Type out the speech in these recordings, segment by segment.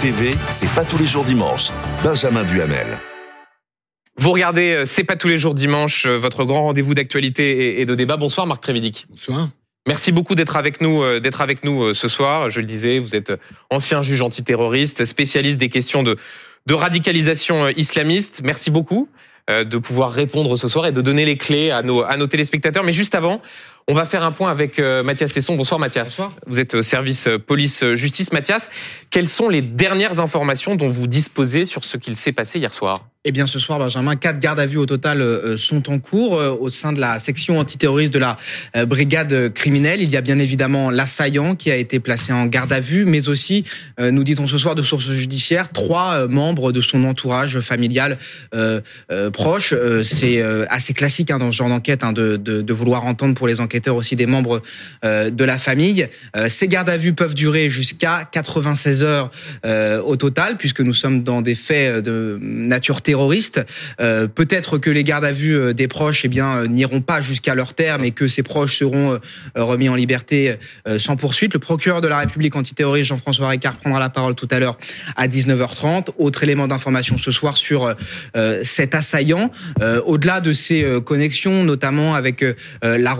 TV, c'est pas tous les jours dimanche. Benjamin Duhamel. Vous regardez euh, C'est pas tous les jours dimanche, euh, votre grand rendez-vous d'actualité et de débat. Bonsoir Marc Trévidic. Bonsoir. Merci beaucoup d'être avec nous, euh, d'être avec nous ce soir. Je le disais, vous êtes ancien juge antiterroriste, spécialiste des questions de, de radicalisation islamiste. Merci beaucoup de pouvoir répondre ce soir et de donner les clés à nos, à nos téléspectateurs. Mais juste avant, on va faire un point avec euh, Mathias Tesson. Bonsoir Mathias. Bonsoir. Vous êtes service police-justice. Mathias, quelles sont les dernières informations dont vous disposez sur ce qu'il s'est passé hier soir? Eh bien, ce soir, Benjamin, quatre gardes à vue au total euh, sont en cours euh, au sein de la section antiterroriste de la euh, brigade criminelle. Il y a bien évidemment l'assaillant qui a été placé en garde à vue, mais aussi, nous dit-on ce soir de sources judiciaires, trois membres de son entourage familial proche. C'est assez classique hein, dans ce genre d'enquête hein, de, de, de, vouloir entendre pour les aussi des membres de la famille. Ces gardes à vue peuvent durer jusqu'à 96 heures au total, puisque nous sommes dans des faits de nature terroristes. Euh, peut-être que les gardes à vue euh, des proches eh bien euh, n'iront pas jusqu'à leur terme et que ces proches seront remis en liberté sans poursuite. Le procureur de la République antiterroriste Jean-François Ricard prendra la parole tout à l'heure à 19h30. Autre élément d'information ce soir sur cet assaillant. Au-delà de ses connexions, notamment avec la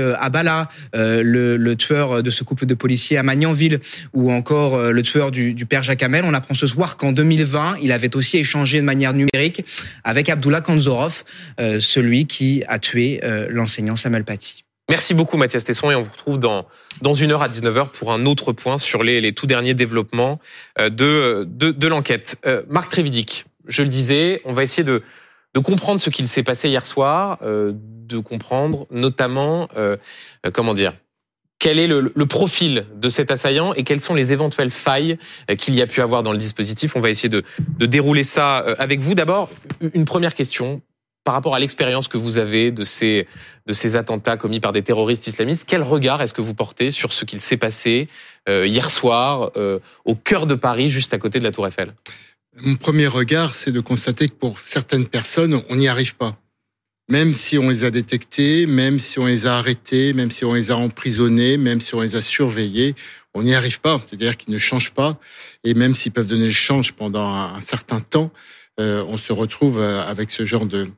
Rossi Abala, le, le, tueur de ce couple de policiers à Magnanville, ou encore le tueur du, du père Jacques Hamel, on apprend ce soir qu'en 2020, il avait aussi échangé de manière numérique avec Abdullah Kanzorov, euh, celui qui a tué euh, l'enseignant Samuel Paty. Merci beaucoup Mathias Tesson et on vous retrouve dans, dans une heure à 19h pour un autre point sur les, les tout derniers développements euh, de, de, de l'enquête. Marc Trévidic, je le disais, on va essayer de, de comprendre ce qu'il s'est passé hier soir, de comprendre notamment, comment dire, quel est le, profil de cet assaillant et quelles sont les éventuelles failles euh, qu'il y a pu avoir dans le dispositif. On va essayer de, dérouler ça euh, avec vous. D'abord, une première question par rapport à l'expérience que vous avez de ces, de ces attentats commis par des terroristes islamistes. Quel regard est-ce que vous portez sur ce qu'il s'est passé euh, hier soir au cœur de Paris, juste à côté de la Tour Eiffel? Mon premier regard, c'est de constater que pour certaines personnes, on n'y arrive pas même si on les a détectés, même si on les a arrêtés, même si on les a emprisonnés, même si on les a surveillés, on n'y arrive pas. C'est-à-dire qu'ils ne changent pas. Et même s'ils peuvent donner le change pendant un certain temps, euh, on se retrouve euh, avec ce genre de,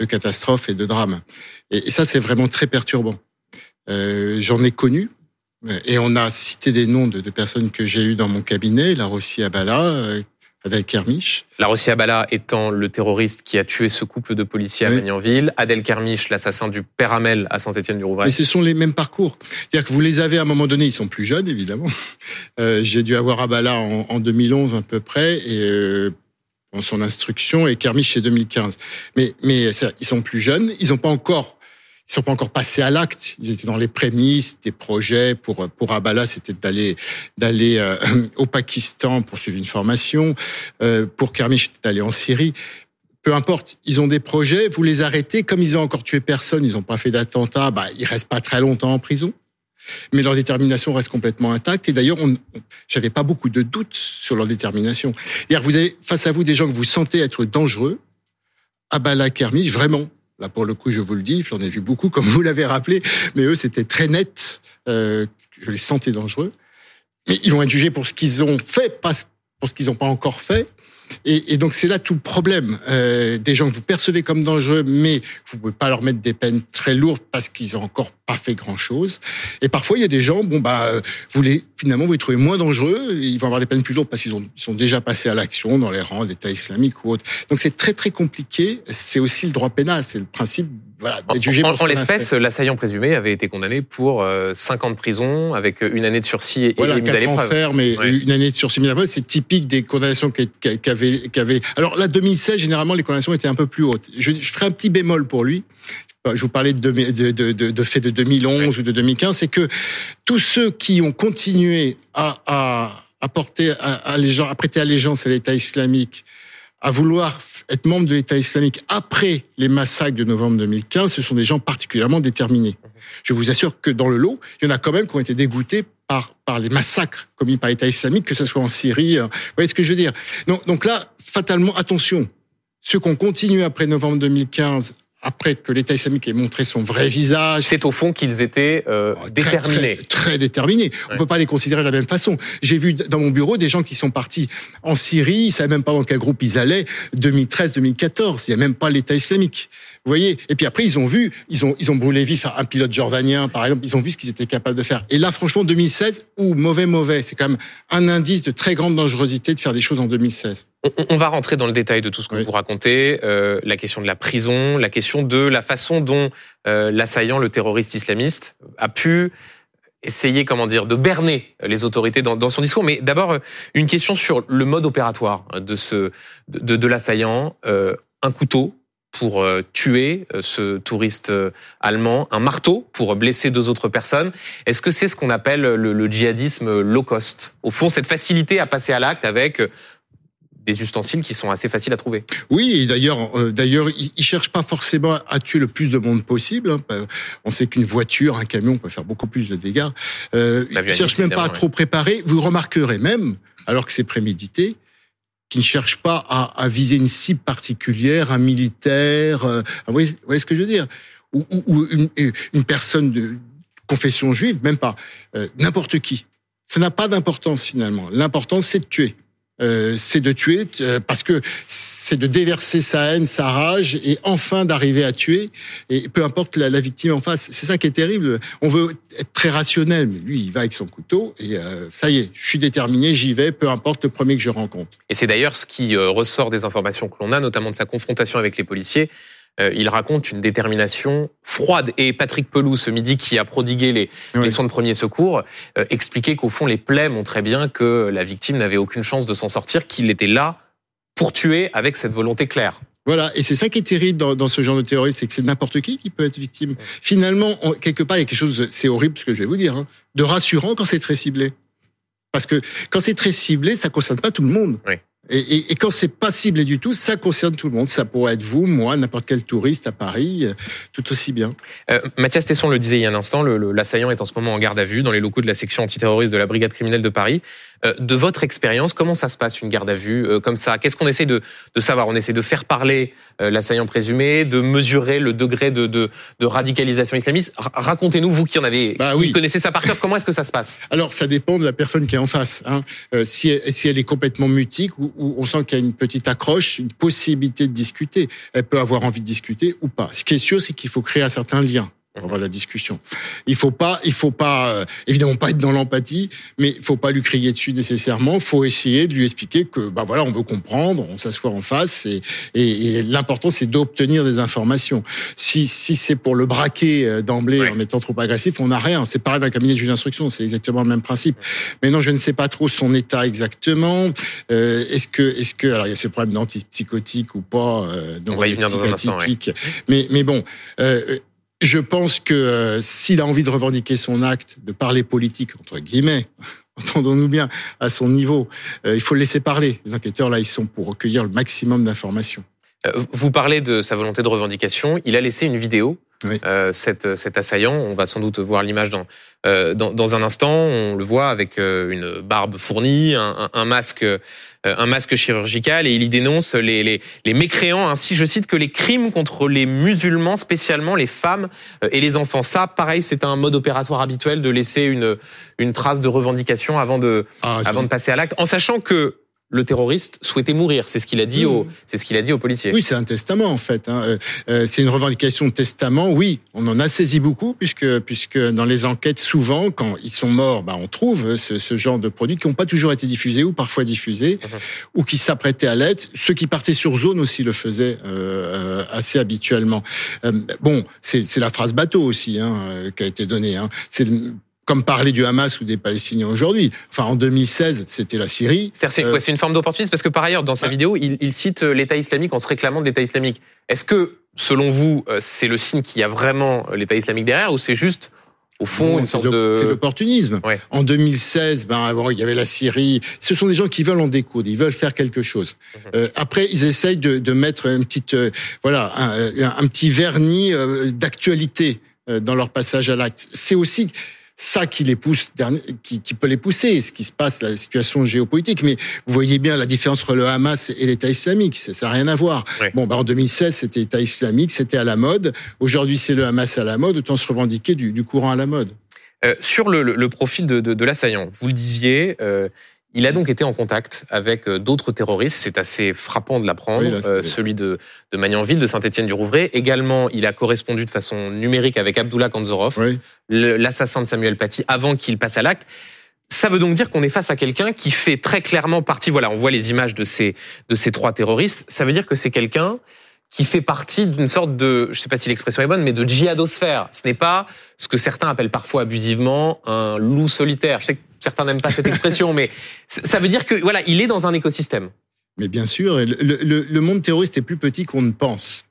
de catastrophe et de drame. Et, ça, c'est vraiment très perturbant. Euh, J'en ai connu. Et on a cité des noms de, de personnes que j'ai eues dans mon cabinet, la Rossi Abala, euh, Adel Kermiche. La Rossi Abala étant le terroriste qui a tué ce couple de policiers à Magnanville, Adel Kermiche, l'assassin du père Amel à Saint-Étienne-du-Rouvray. Mais ce sont les mêmes parcours. C'est-à-dire que vous les avez à un moment donné, ils sont plus jeunes évidemment. Euh, J'ai dû avoir Abala en, en, 2011 à peu près et euh, dans son instruction et Kermiche c'est 2015. Mais mais ils sont plus jeunes, ils n'ont pas encore ils sont pas encore passés à l'acte. Ils étaient dans les prémices des projets. Pour pour Abala, c'était d'aller d'aller euh, au Pakistan pour suivre une formation. Euh, pour Kermish, c'était d'aller en Syrie. Peu importe, ils ont des projets. Vous les arrêtez, comme ils ont encore tué personne, ils n'ont pas fait d'attentat. Bah, ils restent pas très longtemps en prison. Mais leur détermination reste complètement intacte. Et d'ailleurs, j'avais pas beaucoup de doutes sur leur détermination. Vous avez face à vous des gens que vous sentez être dangereux. Abala Kermish, vraiment, Là, pour le coup, je vous le dis, j'en ai vu beaucoup, comme vous l'avez rappelé, mais eux, c'était très net. Euh, je les sentais dangereux. Mais ils vont être jugés pour ce qu'ils ont fait, pas pour ce qu'ils n'ont pas encore fait. Et, donc c'est là tout le problème. Euh, des gens que vous percevez comme dangereux, mais vous pouvez pas leur mettre des peines très lourdes parce qu'ils ont encore pas fait grand chose. Et parfois il y a des gens, bon bah, vous les finalement vous les trouvez moins dangereux, ils vont avoir des peines plus lourdes parce qu'ils sont déjà passés à l'action dans les rangs d'État islamique ou autre. Donc c'est très très compliqué. C'est aussi le droit pénal, c'est le principe voilà, d'être jugé. En, en l'espèce, l'assaillant présumé avait été condamné pour 5 euh, ans de prison avec une année de sursis et, voilà, à l'épreuve. mais une année de sursis mise à l'épreuve, c'est typique des condamnations qu'avait qu'avait. Alors là, 2016, généralement, les condamnations étaient un peu plus hautes. Je, je ferai un petit bémol pour lui. Je vous parlais de, de, de, de faits de 2011 ou de 2015, c'est que tous ceux qui ont continué à, à, à porter à, à, à prêter allégeance à l'État islamique, à vouloir être membre de l'État islamique après les massacres de novembre 2015, ce sont des gens particulièrement déterminés. Je vous assure que dans le lot, il y en a quand même qui ont été dégoûtés par, par les massacres commis par l'État islamique, que ce soit en Syrie. Euh, vous voyez ce que je veux dire? Donc, donc là, fatalement, attention. Ceux qu'on continue après novembre 2015 après que l'État islamique ait montré son vrai visage. C'est au fond qu'ils étaient euh, Oh, très, déterminés. Très, très déterminés. On Ouais. peut pas les considérer de la même façon. J'ai vu dans mon bureau des gens qui sont partis en Syrie, ils savaient même pas dans quel groupe ils allaient, 2013, 2014. Il y a même pas l'État islamique. Vous voyez Et puis après, ils ont vu, ils ont, ils ont brûlé vif un pilote jordanien, par exemple. Ils ont vu ce qu'ils étaient capables de faire. Et là, franchement, 2016, ou mauvais, mauvais. C'est quand même un indice de très grande dangerosité de faire des choses en 2016. On, on va rentrer dans le détail de tout ce que Oui. vous racontez, euh, la question de la prison, la question de la façon dont euh, l'assaillant, le terroriste islamiste, a pu essayer, comment dire, de berner les autorités dans, dans son discours. Mais d'abord, euh, une question sur le mode opératoire de ce de, de l'assaillant. Euh, un couteau pour euh, tuer euh, ce touriste euh, allemand, un marteau pour blesser deux autres personnes. Est-ce que c'est ce qu'on appelle le, le djihadisme low cost? Au fond, cette facilité à passer à l'acte avec des ustensiles qui sont assez faciles à trouver. Oui, et d'ailleurs, euh, d'ailleurs, ils, cherchent pas forcément à tuer le plus de monde possible. hein. Euh, On sait qu'une voiture, un camion peut faire beaucoup plus de dégâts. Euh, ils cherchent même pas à trop préparer. Vous remarquerez même, alors que c'est prémédité, qu'ils ne cherchent pas à, à viser une cible particulière, un militaire. euh, vous, voyez, vous voyez ce que je veux dire? Ou, ou- ou une, une personne de confession juive, même pas. Euh, N'importe qui. Ça n'a pas d'importance finalement. L'important, c'est de tuer. Euh, c'est de tuer euh, parce que c'est de déverser sa haine, sa rage et enfin d'arriver à tuer. Et peu importe la, la victime en face, c'est ça qui est terrible. On veut être très rationnel, mais lui, il va avec son couteau et euh, ça y est, je suis déterminé, j'y vais, peu importe le premier que je rencontre. Et c'est d'ailleurs ce qui euh, ressort des informations que l'on a, notamment de sa confrontation avec les policiers. Euh, il raconte une détermination froide. Et Patrick Pelou, ce midi, qui a prodigué les, Oui. les soins de premier secours, euh, expliquait qu'au fond, les plaies montraient bien que la victime n'avait aucune chance de s'en sortir, qu'il était là pour tuer avec cette volonté claire. Voilà, et c'est ça qui est terrible dans, dans ce genre de terrorisme, c'est que c'est n'importe qui qui peut être victime. Finalement, on- quelque part, il y a quelque chose, c'est horrible ce que je vais vous dire, hein, de rassurant quand c'est très ciblé. Parce que quand c'est très ciblé, ça concerne pas tout le monde. Oui. Et, quand c'est pas ciblé du tout, ça concerne tout le monde. Ça pourrait être vous, moi, n'importe quel touriste à Paris, euh, tout aussi bien. Euh, Mathias Tesson le disait il y a un instant, l'assaillant est en ce moment en garde à vue dans les locaux de la section antiterroriste de la brigade criminelle de Paris. Euh, de votre expérience, comment ça se passe une garde à vue euh, comme ça? Qu'est-ce qu'on essaie de, de savoir? On essaie de faire parler euh, l'assaillant présumé, de mesurer le degré de, de, de radicalisation islamiste. Ra- Racontez-nous, vous qui en avez, Bah qui oui. connaissez ça par cœur, comment est-ce que ça se passe? Alors, ça dépend de la personne qui est en face. Hein. Euh, si, elle, si elle est complètement mutique ou, ou on sent qu'il y a une petite accroche, une possibilité de discuter, elle peut avoir envie de discuter ou pas. Ce qui est sûr, c'est qu'il faut créer un certain lien avoir la discussion. Il faut pas, il faut pas, euh, évidemment pas être dans l'empathie, mais il faut pas lui crier dessus nécessairement. Il faut essayer de lui expliquer que, bah voilà, on veut comprendre, on s'assoit en face, et, et, et l'important c'est d'obtenir des informations. Si, si c'est pour le braquer euh, d'emblée Ouais. en étant trop agressif, on n'a rien. C'est pareil d'un cabinet de juge d'instruction, c'est exactement le même principe. Mais non, je ne sais pas trop son état exactement. Euh, est-ce que, est-ce que, alors il y a ce problème d'antipsychotique ou pas, euh, On va y venir dans un instant, ouais. Mais, mais bon, euh, je pense que euh, s'il a envie de revendiquer son acte, de parler politique entre guillemets, entendons-nous bien, à son niveau, euh, il faut le laisser parler. Les enquêteurs là, ils sont pour recueillir le maximum d'informations. Euh, Vous parlez de sa volonté de revendication. Il a laissé une vidéo. Oui. Euh, cet, cet assaillant, on va sans doute voir l'image dans, euh, dans dans un instant. On le voit avec euh, une barbe fournie, un, un, un masque, un masque chirurgical, et il y dénonce les, les, les mécréants. Ainsi, je cite que les crimes contre les musulmans, spécialement les femmes euh, et les enfants. Ça, pareil, c'est un mode opératoire habituel de laisser une une trace de revendication avant de Ah, avant de passer à l'acte, en sachant que le terroriste souhaitait mourir. C'est ce qu'il a dit Mmh. au c'est ce qu'il a dit aux policiers. Oui, c'est un testament en fait. hein. Euh, euh, c'est une revendication de testament. Oui, on en a saisi beaucoup puisque puisque dans les enquêtes, souvent quand ils sont morts, bah, on trouve ce, ce genre de produits qui n'ont pas toujours été diffusés ou parfois diffusés Mhm. ou qui s'apprêtaient à l'être. Ceux qui partaient sur zone aussi le faisaient euh, euh, assez habituellement. Euh, bon, c'est la phrase bateau aussi hein, euh, qui a été donnée. Hein. C'est comme parler du Hamas ou des Palestiniens aujourd'hui. Enfin, en 2016, c'était la Syrie. C'est Euh, une forme d'opportunisme? Parce que par ailleurs, dans sa Ah. vidéo, il, il cite euh, l'État islamique en se réclamant de l'État islamique. Est-ce que, selon vous, euh, c'est le signe qu'il y a vraiment euh, l'État islamique derrière ou c'est juste, au fond, Non, une sorte de- C'est l'opportunisme. Ouais. En 2016, ben bon, il y avait la Syrie. Ce sont des gens qui veulent en découdre, ils veulent faire quelque chose. Mhm. Euh, après, ils essayent de, de mettre une petite, euh, voilà, un, un petit vernis euh, d'actualité dans leur passage à l'acte. C'est aussi ça qui les pousse, qui, qui, peut les pousser, ce qui se passe, la situation géopolitique. Mais vous voyez bien la différence entre le Hamas et l'État islamique, ça n'a rien à voir. Bon, bah en 2016, c'était l'État islamique, c'était à la mode. Aujourd'hui, c'est le Hamas à la mode, autant se revendiquer du, du courant à la mode. Euh, sur le, le, profil de, de, de l'assaillant, vous le disiez, euh, il a donc été en contact avec euh, d'autres terroristes. C'est assez frappant de l'apprendre. Euh, celui de, de Magnanville, de Saint-Étienne-du-Rouvray. Également, il a correspondu de façon numérique avec Abdullah Kanzorov, l'assassin de Samuel Paty, avant qu'il passe à l'acte. Ça veut donc dire qu'on est face à quelqu'un qui fait très clairement partie. Voilà, on voit les images de ces de ces trois terroristes. Ça veut dire que c'est quelqu'un qui fait partie d'une sorte de, je sais pas si l'expression est bonne, mais de djihadosphère. Ce n'est pas ce que certains appellent parfois abusivement un loup solitaire. Je sais que certains n'aiment pas cette expression, mais ça veut dire que voilà, il est dans un écosystème. Mais bien sûr, le, monde terroriste est plus petit qu'on ne pense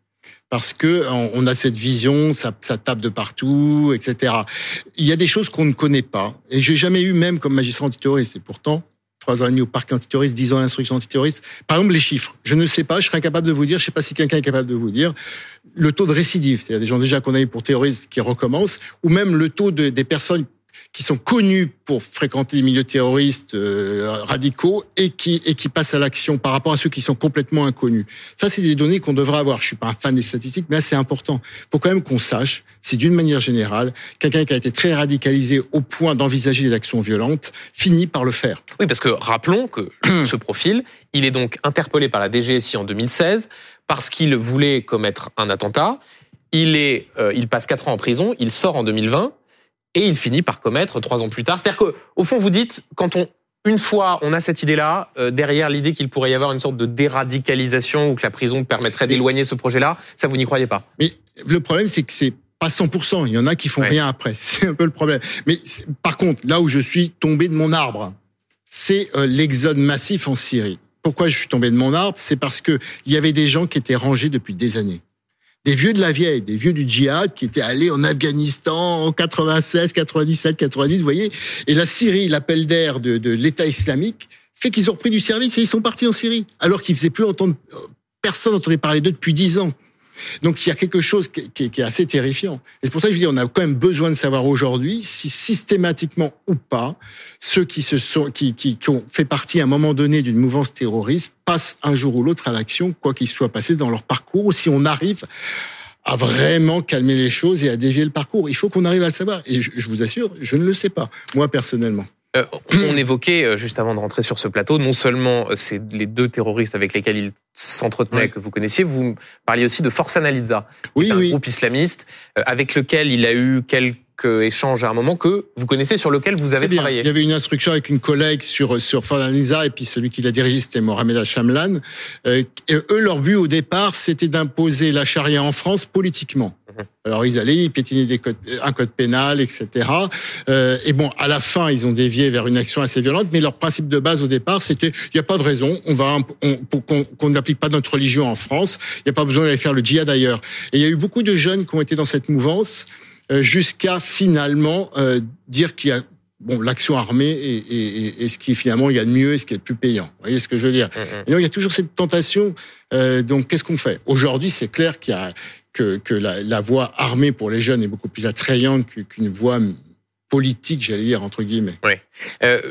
parce que on a cette vision, ça, tape de partout, etc. Il y a des choses qu'on ne connaît pas, et j'ai jamais eu même comme magistrat antiterroriste, et pourtant trois ans et demi au parc antiterroriste, dix ans à l'instruction antiterroriste. Par exemple, les chiffres. Je ne sais pas, je serais incapable de vous dire, je ne sais pas si quelqu'un est capable de vous dire, le taux de récidive, c'est-à-dire des gens déjà condamnés pour terrorisme qui recommencent, ou même le taux de, des personnes qui sont connus pour fréquenter les milieux terroristes euh, radicaux et qui et qui passent à l'action par rapport à ceux qui sont complètement inconnus. Ça, c'est des données qu'on devrait avoir. Je suis pas un fan des statistiques, mais c'est important. Il faut quand même qu'on sache si, d'une manière générale, quelqu'un qui a été très radicalisé au point d'envisager des actions violentes finit par le faire. Oui, parce que rappelons que ce profil, il est donc interpellé par la DGSI en 2016 parce qu'il voulait commettre un attentat. Il est, euh, il passe quatre ans en prison. Il sort en 2020 et il finit par commettre trois ans plus tard. C'est-à-dire qu'au fond, vous dites, quand on, une fois on a cette idée-là, euh, derrière l'idée qu'il pourrait y avoir une sorte de déradicalisation ou que la prison permettrait d'éloigner ce projet-là, ça vous n'y croyez pas Mais le problème, c'est que c'est pas 100%. Il y en a qui font rien après. C'est un peu le problème. Mais par contre, là où je suis tombé de mon arbre, c'est euh, l'exode massif en Syrie. Pourquoi je suis tombé de mon arbre? C'est parce que il y avait des gens qui étaient rangés depuis des années des vieux de la vieille, des vieux du djihad qui étaient allés en Afghanistan en 96, 97, 90, vous voyez. Et la Syrie, l'appel d'air de, de l'État islamique, fait qu'ils ont repris du service et ils sont partis en Syrie, alors qu'ils faisaient plus entendre, personne n'entendait parler d'eux depuis dix ans. Donc il y a quelque chose qui est, assez terrifiant. Et c'est pour ça que je dis, on a quand même besoin de savoir aujourd'hui si systématiquement ou pas, ceux qui se sont, qui, qui, ont fait partie à un moment donné d'une mouvance terroriste passent un jour ou l'autre à l'action, quoi qu'il soit passé dans leur parcours, ou si on arrive à vraiment calmer les choses et à dévier le parcours. Il faut qu'on arrive à le savoir. Et je vous assure, je ne le sais pas, moi personnellement. Euh, on évoquait, euh, juste avant de rentrer sur ce plateau, non seulement euh, c'est les deux terroristes avec lesquels il s'entretenait que vous connaissiez, vous parliez aussi de Force Analiza, oui, un groupe islamiste avec lequel il a eu quelques échanges à un moment que vous connaissez, sur lequel vous avez travaillé. Il y avait une instruction avec une collègue sur sur Force Analiza et puis celui qui l'a dirigé c'était Mohamed Chamlan. et eux, leur but au départ, c'était d'imposer la charia en France politiquement. Alors ils allaient, ils piétinaient des codes, un code pénal, etc. Euh, et bon, à la fin, ils ont dévié vers une action assez violente, mais leur principe de base au départ, c'était il n'y a pas de raison, on va on, pour qu'on n'applique pas notre religion en France, il n'y a pas besoin d'aller faire le djihad ailleurs. Et il y a eu beaucoup de jeunes qui ont été dans cette mouvance euh, jusqu'à finalement euh, dire qu'il y a bon, l'action armée est, ce qui finalement il y a de mieux et ce qui est le plus payant. Vous voyez ce que je veux dire? Mm, mm. Et donc il y a toujours cette tentation. Euh, donc qu'est-ce qu'on fait? Aujourd'hui, c'est clair qu'il y a que, que la, la, voie armée pour les jeunes est beaucoup plus attrayante qu'une voie politique, j'allais dire entre guillemets. Oui. Euh...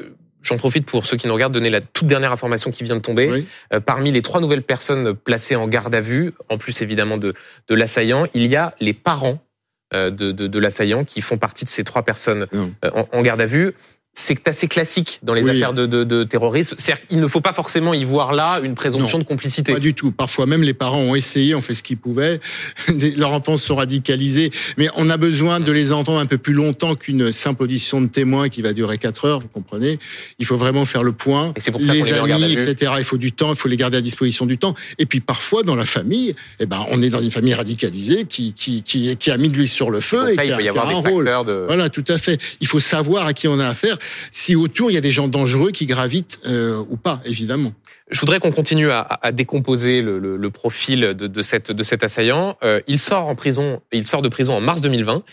J'en profite pour ceux qui nous regardent donner la toute dernière information qui vient de tomber. Oui. Euh, parmi les trois nouvelles personnes placées en garde à vue, en plus évidemment de, de l'assaillant, il y a les parents euh, de, de, de l'assaillant qui font partie de ces trois personnes euh, en, en, garde à vue c'est assez classique dans les oui. affaires de, de, de terrorisme. C'est-à-dire qu'il ne faut pas forcément y voir là une présomption non, de complicité. Pas du tout. Parfois même les parents ont essayé, ont fait ce qu'ils pouvaient. Leurs enfants sont radicalisés, mais on a besoin de les entendre un peu plus longtemps qu'une simple audition de témoin qui va durer quatre heures. Vous comprenez Il faut vraiment faire le point. Et c'est pour ça les les amis, etc. Il faut du temps. Il faut les garder à disposition du temps. Et puis parfois dans la famille, eh ben on est dans une famille radicalisée qui qui qui, qui a mis de l'huile sur le feu et qui il a, peut y avoir qui a des un rôle. De... Voilà, tout à fait. Il faut savoir à qui on a affaire si autour il y a des gens dangereux qui gravitent euh, ou pas, évidemment. Je voudrais qu'on continue à, à décomposer le, le, le, profil de, de, cette, de cet assaillant. Euh, il sort en prison, il sort de prison en mars 2020.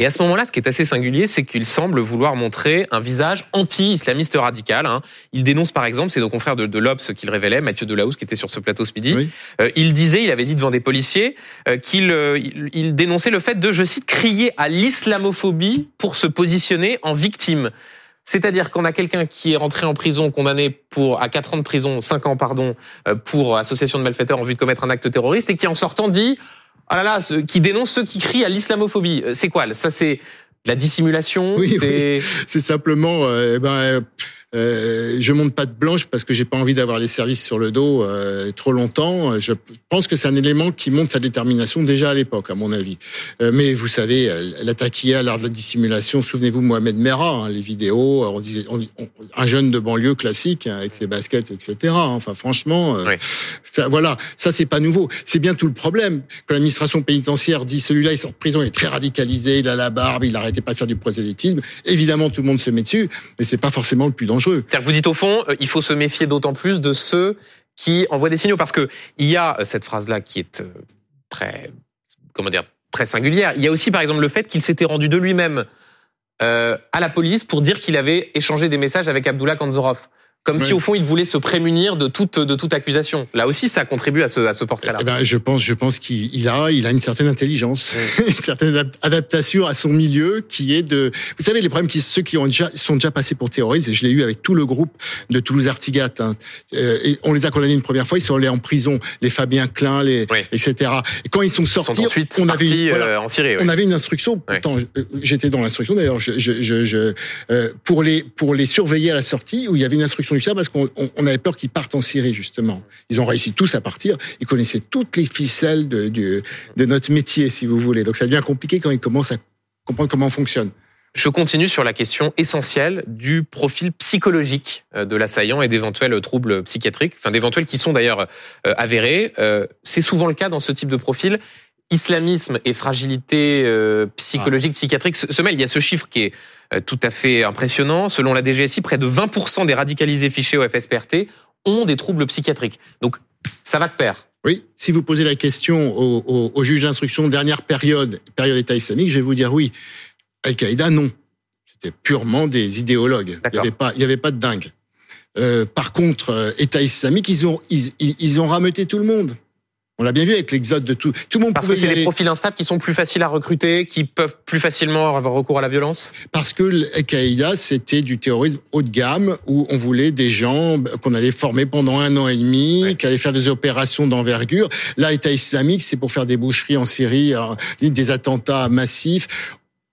Et à ce moment-là, ce qui est assez singulier, c'est qu'il semble vouloir montrer un visage anti-islamiste radical. Hein. Il dénonce par exemple, c'est nos confrères de, de l'Obs qui le révélait, Mathieu Delahousse qui était sur ce plateau ce midi. Oui. Euh, il disait, il avait dit devant des policiers, euh, qu'il euh, il, il dénonçait le fait de, je cite, crier à l'islamophobie pour se positionner en victime. C'est-à-dire qu'on a quelqu'un qui est rentré en prison, condamné pour à 4 ans de prison, 5 ans pardon, euh, pour association de malfaiteurs en vue de commettre un acte terroriste, et qui en sortant dit, ah là là, ce- qui dénonce ceux qui crient à l'islamophobie. Euh, C'est quoi Ça c'est de la dissimulation? Oui, c'est simplement, euh, eh ben, euh, je monte pas de blanche parce que j'ai pas envie d'avoir les services sur le dos euh, trop longtemps. Je pense que c'est un élément qui montre sa détermination déjà à l'époque, à mon avis. Euh, mais vous savez, euh, l'attaque hier, l'art de la dissimulation. Souvenez-vous, Mohamed Merah, hein, les vidéos. On disait, on- on- un jeune de banlieue classique hein, avec ses baskets, etc. Enfin, franchement, Oui. ça, voilà, ça c'est pas nouveau. C'est bien tout le problème. Quand l'administration pénitentiaire dit celui-là il sort de prison, il est très radicalisé, il a la barbe, il n'arrêtait pas de faire du prosélytisme. Évidemment, tout le monde se met dessus, mais c'est pas forcément le plus dangereux. C'est-à-dire que vous dites au fond, euh, il faut se méfier d'autant plus de ceux qui envoient des signaux, parce que il y a euh, cette phrase-là qui est euh, très, comment dire, très singulière. Il y a aussi, par exemple, le fait qu'il s'était rendu de lui-même à la police pour dire qu'il avait échangé des messages avec Abdullah Kanzorov. Comme si Oui. au fond il voulait se prémunir de toute de toute accusation. Là aussi, ça contribue à ce à ce portrait-là. Eh ben, je pense, je pense qu'il il a, il a une certaine intelligence, une certaine adap- adaptation à son milieu, qui est de, vous savez, les problèmes qui, ceux qui ont déjà, sont déjà passés pour terroristes, et je l'ai eu avec tout le groupe de Toulouse Artigat, hein, euh, et on les a condamnés une première fois, ils sont allés en prison, les Fabien Klein, les, Oui. etc. Et quand ils sont Ils sont sortis, ensuite on avait, voilà, euh, en Syrie. oui. on avait une instruction. Pourtant, euh, j'étais dans l'instruction d'ailleurs. Je, je, je, je- pour les pour les surveiller à la sortie, où il y avait une instruction parce qu'on on, on avait peur qu'ils partent en Syrie justement. Ils ont réussi tous à partir. Ils connaissaient toutes les ficelles de de notre métier, si vous voulez. Donc ça devient compliqué quand ils commencent à comprendre comment on fonctionne. Je continue sur la question essentielle du profil psychologique euh, de l'assaillant et d'éventuels troubles psychiatriques, enfin d'éventuels qui sont d'ailleurs euh, avérés. Euh, C'est souvent le cas dans ce type de profil. Islamisme et fragilité euh, psychologique, psychiatrique se, mêlent. Il y a ce chiffre qui est euh, tout à fait impressionnant. Selon la DGSI, près de 20% des radicalisés fichés au FSPRT ont des troubles psychiatriques. Donc ça va de pair. Oui, si vous posez la question au, au, au juge d'instruction dernière période, période État islamique, je vais vous dire oui. Al-Qaïda, non. C'était purement des idéologues. Il n'y avait pas, il y avait pas de dingue. Euh, par contre, État islamique, ils ont, ils, ils ont rameuté tout le monde. On l'a bien vu avec l'exode de tout. Tout le monde Parce que c'est des profils instables qui sont plus faciles à recruter, qui peuvent plus facilement avoir recours à la violence. Parce que Al-Qaïda, c'était du terrorisme haut de gamme où on voulait des gens qu'on allait former pendant un an et demi, Ouais. qui allaient faire des opérations d'envergure. Là, État islamique, c'est pour faire des boucheries en Syrie, euh, des attentats massifs.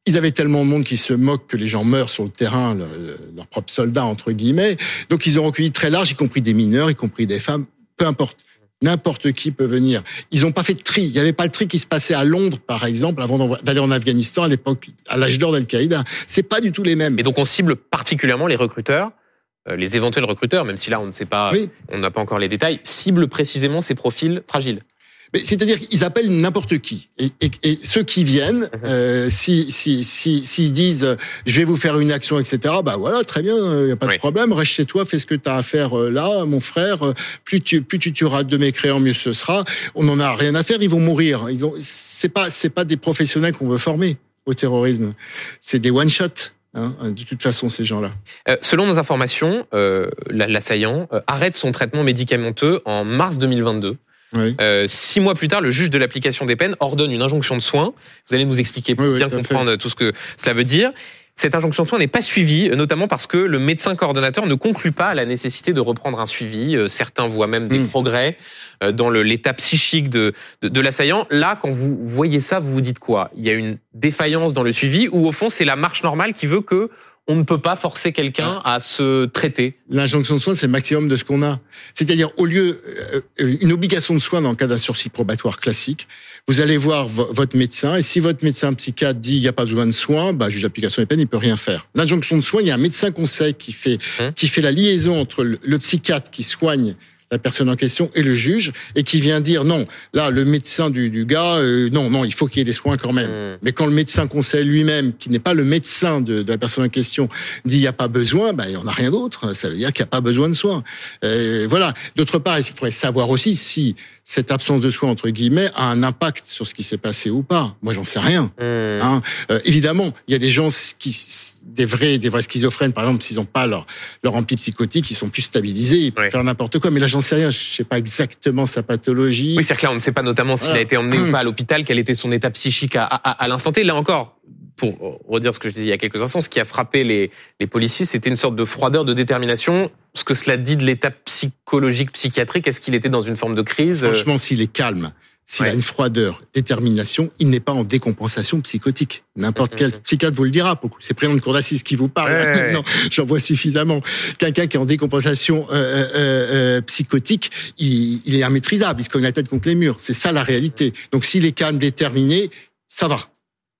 Ils avaient tellement de monde qui se moquent que les gens meurent sur le terrain, le- le- leurs propres soldats, entre guillemets. Donc, ils ont recueilli très large, y compris des mineurs, y compris des femmes, peu importe. N'importe qui peut venir. Ils n'ont pas fait de tri. Il n'y avait pas le tri qui se passait à Londres, par exemple, avant d'aller en Afghanistan à l'époque, à l'âge d'or d'Al-Qaïda. C'est pas du tout les mêmes. Et donc on cible particulièrement les recruteurs, euh, les éventuels recruteurs, même si là on ne sait pas, Oui. on n'a pas encore les détails, cible précisément ces profils fragiles. C'est-à-dire qu'ils appellent n'importe qui. Et, et- et ceux qui viennent, Mhm. euh, si si si s'ils disent euh, je vais vous faire une action, etc. Bah voilà, très bien, il y a pas Oui. de problème. Reste chez toi, fais ce que tu as à faire euh, là, mon frère. Euh, Plus tu plus tu tueras de mécréants, mieux ce sera. On n'en a rien à faire. Ils vont mourir. Ils ont. C'est pas c'est pas des professionnels qu'on veut former au terrorisme. C'est des one shot. Hein, de toute façon, ces gens-là. Euh, selon nos informations, euh, la- l'assaillant euh, arrête son traitement médicamenteux en mars 2022. Oui. Euh, six mois plus tard, le juge de l'application des peines ordonne une injonction de soins. Vous allez nous expliquer oui, bien comprendre tout ce que cela veut dire. Cette injonction de soins n'est pas suivie, euh, notamment parce que le médecin coordonnateur ne conclut pas à la nécessité de reprendre un suivi. Euh, Certains voient même des Mm. progrès dans l'état psychique de, de, de l'assaillant. Là, quand vous voyez ça, vous vous dites quoi? Il y a une défaillance dans le suivi ou au fond, c'est la marche normale qui veut que on ne peut pas forcer quelqu'un à se traiter L'injonction de soins, c'est le maximum de ce qu'on a. C'est-à-dire, au lieu, euh, euh, une obligation de soins dans le cas d'un sursis probatoire classique, vous allez voir vo- votre médecin, et si votre médecin psychiatre dit il n'y a pas besoin de soins, bah, juge d'application des peines, il peut rien faire. L'injonction de soins, il y a un médecin conseil qui fait, Hum. qui fait la liaison entre le, le psychiatre qui soigne la personne en question et le juge, et qui vient dire non, là, le médecin du, du gars, euh, non, non, il faut qu'il y ait des soins quand même. Mm. Mais quand le médecin conseil lui-même, qui n'est pas le médecin de, de la personne en question, dit il n'y a pas besoin, ben, il n'y en a rien d'autre. Ça veut dire qu'il n'y a pas besoin de soins. Euh, voilà. D'autre part, il faudrait savoir aussi si cette absence de soins, entre guillemets, a un impact sur ce qui s'est passé ou pas. Moi, j'en sais rien. Hmm. Hein. Euh, évidemment, il y a des gens qui, des vrais, des vrais schizophrènes, par exemple, s'ils n'ont pas leur leur ampli psychotique, ils sont plus stabilisés, ils peuvent Ouais. faire n'importe quoi. Mais là, j'en sais rien. Je sais pas exactement sa pathologie. Oui, c'est-à-dire que là, on ne sait pas notamment s'il Voilà. a été emmené ou pas à l'hôpital, quel était son état psychique à, à, à l'instant T. Là encore, pour redire ce que je disais il y a quelques instants, ce qui a frappé les, les policiers, c'était une sorte de froideur, de détermination. Ce que cela dit de l'état psychologique, psychiatrique, est-ce qu'il était dans une forme de crise euh, Franchement, s'il est calme, s'il a une froideur, détermination, il n'est pas en décompensation psychotique. N'importe quel psychiatre vous le dira. C'est prénom de cour d'assises qui vous parle. Ouais, non, j'en vois suffisamment. Quelqu'un qui est en décompensation euh, euh, euh, psychotique, il, il est immaîtrisable. Il se cogne la tête contre les murs. C'est ça la réalité. Donc s'il est calme, déterminé, ça va.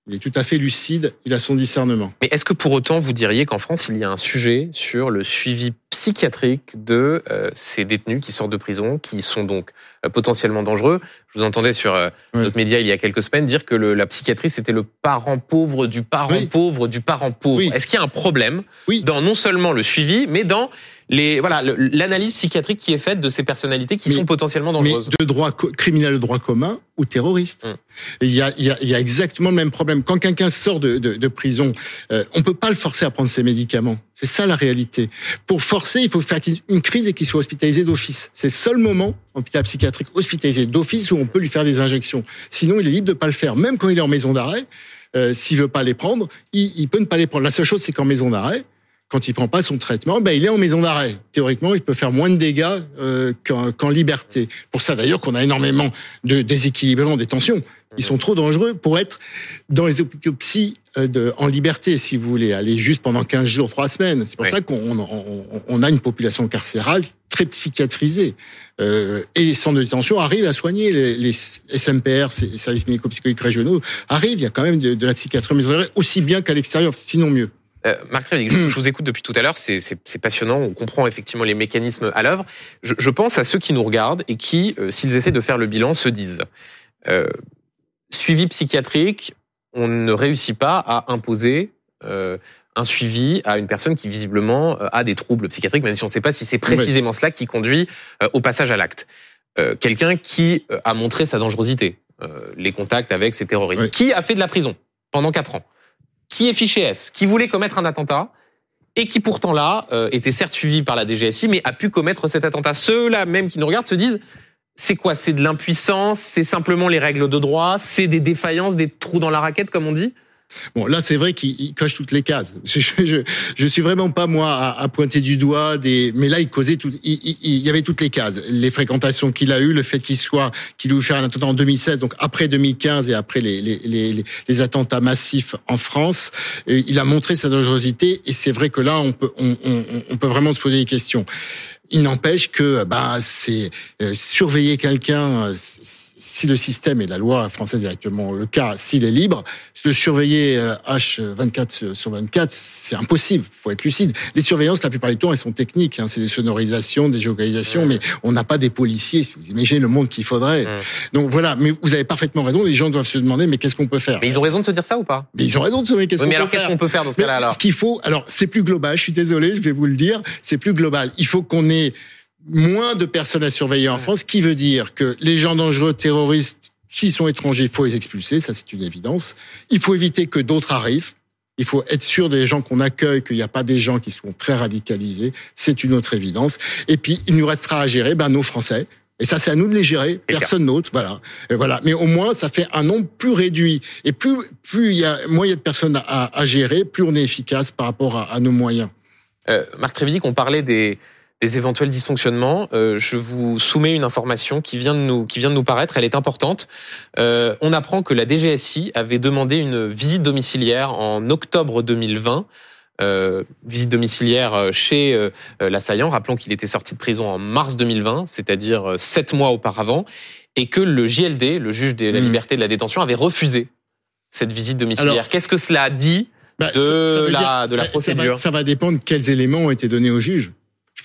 Il est tout à fait lucide. Il a son discernement. Mais est-ce que pour autant vous diriez qu'en France, il y a un sujet sur le suivi psychiatrique de euh, ces détenus qui sortent de prison, qui sont donc euh, potentiellement dangereux? Je vous entendais sur euh, notre média il y a quelques semaines dire que le, la psychiatrie, c'était le parent pauvre du parent Oui. pauvre du parent pauvre. Oui. Est-ce qu'il y a un problème dans non seulement le suivi, mais dans les voilà l'analyse psychiatrique qui est faite de ces personnalités qui Mais- sont potentiellement Mais dangereuses de droit criminel de droit commun ou terroriste. Mm. Il, y a, il, y a, il y a exactement le même problème. Quand quelqu'un sort de, de, de prison, euh, on peut pas le forcer à prendre ses médicaments. C'est ça la réalité. Pour forcer, il faut faire une crise et qu'il soit hospitalisé d'office. C'est le seul moment, en hôpital psychiatrique hospitalisé d'office, où on peut lui faire des injections. Sinon, il est libre de pas le faire. Même quand il est en maison d'arrêt, euh, s'il veut pas les prendre, il, il peut ne pas les prendre. La seule chose, c'est qu'en maison d'arrêt, quand il prend pas son traitement, ben il est en maison d'arrêt. Théoriquement, il peut faire moins de dégâts euh, qu'en qu'en liberté. Pour ça d'ailleurs qu'on a énormément de déséquilibrés en détention. Ils sont trop dangereux pour être dans les psy euh, de, en liberté, si vous voulez, aller juste pendant 15 jours, 3 semaines. C'est pour ça qu'on on, on- a une population carcérale très psychiatrisée. Euh, et les centres de détention arrivent à soigner les, les SMPR, ces services médico-psychologiques régionaux, arrivent, il y a quand même de, de la psychiatrie aussi bien qu'à l'extérieur, sinon mieux. Euh, Marc je, je vous écoute depuis tout à l'heure, c'est- c'est c'est passionnant, on comprend effectivement les mécanismes à l'œuvre. Je, je pense à ceux qui nous regardent et qui, euh, s'ils essaient de faire le bilan, se disent euh, suivi psychiatrique, on ne réussit pas à imposer un suivi à une personne qui visiblement a des troubles psychiatriques, même si on ne sait pas si c'est précisément cela qui conduit au passage à l'acte. Quelqu'un qui a montré sa dangerosité, les contacts avec ces terroristes, Oui. qui a fait de la prison pendant quatre ans, qui est fiché S, qui voulait commettre un attentat et qui pourtant là euh, était certes suivi par la DGSI, mais a pu commettre cet attentat. Ceux-là même qui nous regardent se disent c'est quoi? C'est de l'impuissance? C'est simplement les règles de droit? C'est des défaillances, des trous dans la raquette, comme on dit? Bon, là, c'est vrai qu'il il coche toutes les cases. Je, je, je suis vraiment pas moi à, à pointer du doigt des, mais là, il causait tout, il, il- il y avait toutes les cases. Les fréquentations qu'il a eues, le fait qu'il soit, qu'il ait faire un attentat en 2016, donc après 2015 et après les, les, les, les- attentats massifs en France, et il a montré sa dangerosité. Et c'est vrai que là, on peut, on, on, on peut vraiment se poser des questions. Il n'empêche que bah c'est euh, surveiller quelqu'un euh, si le système et la loi française directement le cas s'il est libre le surveiller euh, H24 sur 24 c'est impossible faut être lucide les surveillances la plupart du temps elles sont techniques hein, c'est des sonorisations des géolocalisations Mmh. mais on n'a pas des policiers si vous imaginez le monde qu'il faudrait donc voilà mais vous avez parfaitement raison les gens doivent se demander mais qu'est-ce qu'on peut faire? Mais ils ont raison de se dire ça ou pas? Mais ils ont raison de se demander qu'est-ce Oui, qu'on peut peut faire dans ce cas-là alors? Ce qu'il faut, alors c'est plus global. Je suis désolé, je vais vous le dire, c'est plus global. Il faut qu'on ait moins de personnes à surveiller en France, ce qui veut dire que les gens dangereux, terroristes, s'ils sont étrangers, il faut les expulser, ça c'est une évidence. Il faut éviter que d'autres arrivent. Il faut être sûr des gens qu'on accueille, qu'il n'y a pas des gens qui sont très radicalisés. C'est une autre évidence. Et puis, il nous restera à gérer ben, nos Français. Et ça, c'est à nous de les gérer, personne d'autre, voilà. Et voilà. Mais au moins, ça fait un nombre plus réduit. Et plus, plus il y a, a de personnes à, à gérer, plus on est efficace par rapport à, à nos moyens. Euh, Marc Trévidic, on parlait des, des éventuels dysfonctionnements. Euh, je vous soumets une information qui vient de nous, qui vient de nous paraître. Elle est importante. Euh, on apprend que la DGSI avait demandé une visite domiciliaire en octobre 2020. Euh, visite domiciliaire chez euh, l'assaillant. Rappelons qu'il était sorti de prison en mars 2020, c'est-à-dire euh, sept mois auparavant, et que le JLD, le juge de la Mmh. liberté de la détention, avait refusé cette visite domiciliaire. Qu'est-ce que cela dit Bah, de ça- ça veut la- dire- de la bah, ça va- procédure? Ça va, dépendre quels éléments ont été donnés au juge.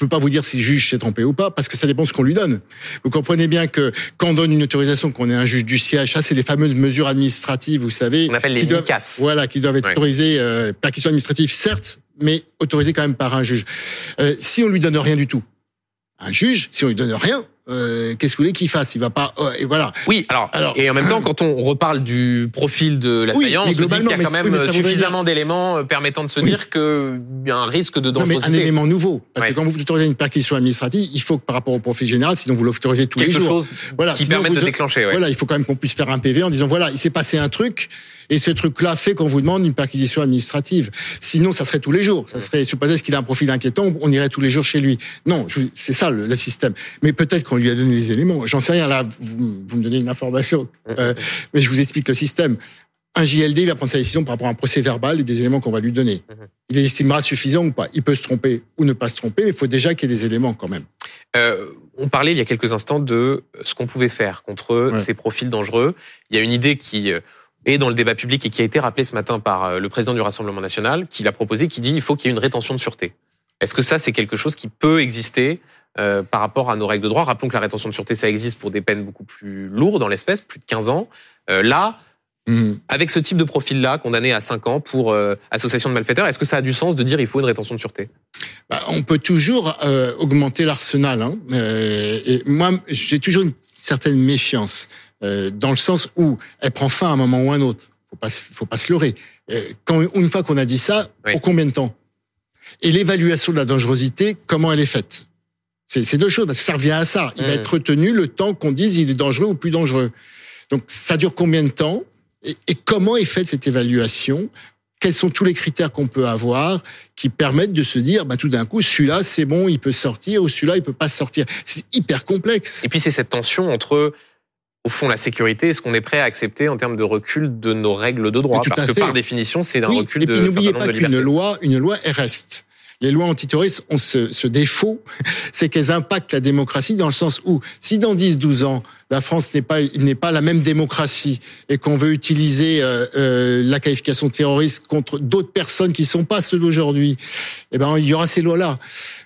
Je peux pas vous dire si le juge s'est trompé ou pas, parce que ça dépend de ce qu'on lui donne. Vous comprenez bien que quand on donne une autorisation, qu'on est un juge du siège, ça c'est les fameuses mesures administratives, vous savez. On appelle les qui doivent. Voilà, qui doivent être Ouais. autorisées, euh, par question administrative, certes, mais autorisées quand même par un juge. Euh, si on lui donne rien du tout, un juge, si on lui donne rien, euh, qu'est-ce que vous voulez qu'il fasse? Il va pas. euh, et voilà. Oui, alors, Alors, et en même temps, quand on reparle du profil de l'assaillant, Oui, mais on se dit qu'il y a quand même oui, voudrait suffisamment d'éléments euh, permettant de se Oui. dire qu'il y a un risque de Non, mais un dangerosité. élément nouveau. Parce Ouais. que quand vous autorisez une perquisition administrative, il faut que par rapport au profil général, sinon vous l'autorisez tous Quelque les jours. chose Voilà, qui vous- de déclencher. Ouais. Voilà, il faut quand même qu'on puisse faire un PV en disant voilà, il s'est passé un truc et ce truc-là fait qu'on vous demande une perquisition administrative. Sinon, ça serait tous les jours. Ça serait supposé qu'il a un profil inquiétant, on irait tous les jours chez lui. Non, je- c'est ça le, le système. Mais peut-être qu'on lui a donné des éléments. J'en sais rien là. Vous, vous me donnez une information, Euh, mais je vous explique le système. Un JLD va prendre sa décision par rapport à un procès verbal et des éléments qu'on va lui donner. Mhm. Il les estimera suffisants ou pas. Il peut se tromper ou ne pas se tromper, mais il faut déjà qu'il y ait des éléments quand même. Euh, on parlait il y a quelques instants de ce qu'on pouvait faire contre Ouais. ces profils dangereux. Il y a une idée qui euh, est dans le débat public et qui a été rappelée ce matin par le président du Rassemblement national, qui l'a proposé, qui dit il faut qu'il y ait une rétention de sûreté. Est-ce que ça, c'est quelque chose qui peut exister euh, par rapport à nos règles de droit Rappelons que la rétention de sûreté, ça existe pour des peines beaucoup plus lourdes dans l'espèce, plus de 15 ans. Euh, là, Mhm. avec ce type de profil-là, condamné à 5 ans pour euh, association de malfaiteurs, est-ce que ça a du sens de dire il faut une rétention de sûreté? Bah, on peut toujours augmenter l'arsenal. Hein. Et moi, j'ai toujours une certaine méfiance dans le sens où elle prend fin à un moment ou à un autre. Faut pas, faut pas se leurrer. Quand une fois qu'on a dit ça, Oui. pour combien de temps? Et l'évaluation de la dangerosité, comment elle est faite? C'est deux choses parce que ça revient à ça. Il va être retenu le temps qu'on dise il est dangereux ou plus dangereux. Donc ça dure combien de temps? Et, et comment est faite cette évaluation? Quels sont tous les critères qu'on peut avoir qui permettent de se dire, bah, tout d'un coup, celui-là, c'est bon, il peut sortir, ou celui-là, il peut pas sortir? C'est hyper complexe. Et puis c'est cette tension entre, au fond, la sécurité et ce qu'on est prêt à accepter en termes de recul de nos règles de droit. Parce que fait. par définition, c'est un Oui, recul et de puis n'oubliez pas de qu'une loi, une loi, elle reste. Les lois antiterroristes ont ce, ce défaut, c'est qu'elles impactent la démocratie dans le sens où, si dans 10, 12 ans, la France n'est pas, n'est pas la même démocratie et qu'on veut utiliser euh, euh, la qualification terroriste contre d'autres personnes qui sont pas ceux d'aujourd'hui, eh ben, il y aura ces lois-là.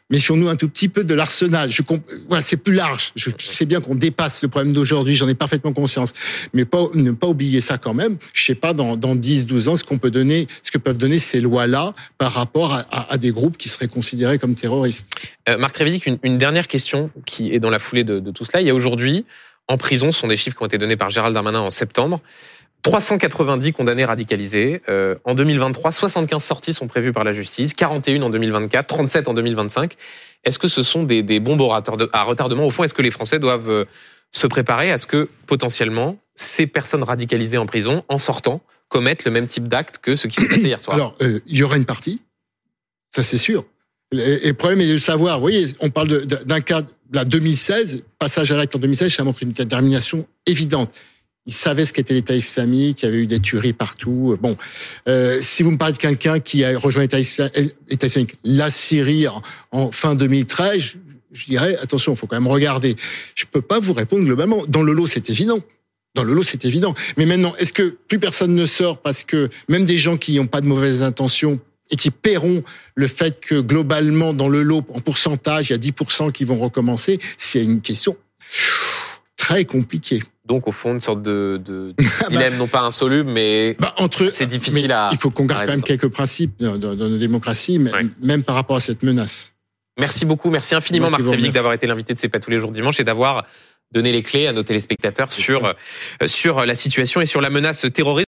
Méfions-nous un tout petit peu de l'arsenal. Je voilà, c'est plus large. Je sais bien qu'on dépasse le problème d'aujourd'hui, j'en ai parfaitement conscience. Mais pas, ne pas oublier ça quand même. Je sais pas, dans, dans 10, 12 ans, ce qu'on peut donner, ce que peuvent donner ces lois-là par rapport à, à- à des groupes qui seraient considérés comme terroristes. Euh, Marc Trévidic, une, une dernière question qui est dans la foulée de, de tout cela. Il y a aujourd'hui, en prison, ce sont des chiffres qui ont été donnés par Gérald Darmanin en septembre, 390 condamnés radicalisés. Euh, en 2023, 75 sorties sont prévues par la justice, 41 en 2024, 37 en 2025. Est-ce que ce sont des, des bombes à retardement? Au fond, est-ce que les Français doivent euh, se préparer à ce que, potentiellement, ces personnes radicalisées en prison, en sortant, commettent le même type d'acte que ce qui s'est passé hier soir? Alors, euh, il y aura une partie, ça c'est sûr. Et le problème est de le savoir. Vous voyez, on parle d'un cas, de la 2016, passage à l'acte en 2016, ça montre une détermination évidente. Ils savaient ce qu'était l'État islamique, il y avait eu des tueries partout. Bon, euh, si vous me parlez de quelqu'un qui a rejoint l'État isla- l'État islamique, la Syrie en, fin 2013, je, je dirais, attention, il faut quand même regarder. Je peux pas vous répondre globalement. Dans le lot, c'est évident. Dans le lot, c'est évident. Mais maintenant, est-ce que plus personne ne sort parce que même des gens qui n'ont pas de mauvaises intentions et qui paieront le fait que globalement, dans le lot, en pourcentage, il y a 10% qui vont recommencer, c'est une question très compliquée. Donc, au fond, une sorte de, de dilemme, non pas insoluble, mais Bah, entre, C'est difficile mais à- Il faut qu'on garde quand même quelques principes dans, dans- dans nos démocraties, mais- Ouais. même par rapport à cette menace. Merci beaucoup. Merci infiniment, Marc remercie. d'avoir été l'invité de C'est pas tous les jours dimanche et d'avoir donné les clés à nos téléspectateurs sur, euh, sur la situation et sur la menace terroriste.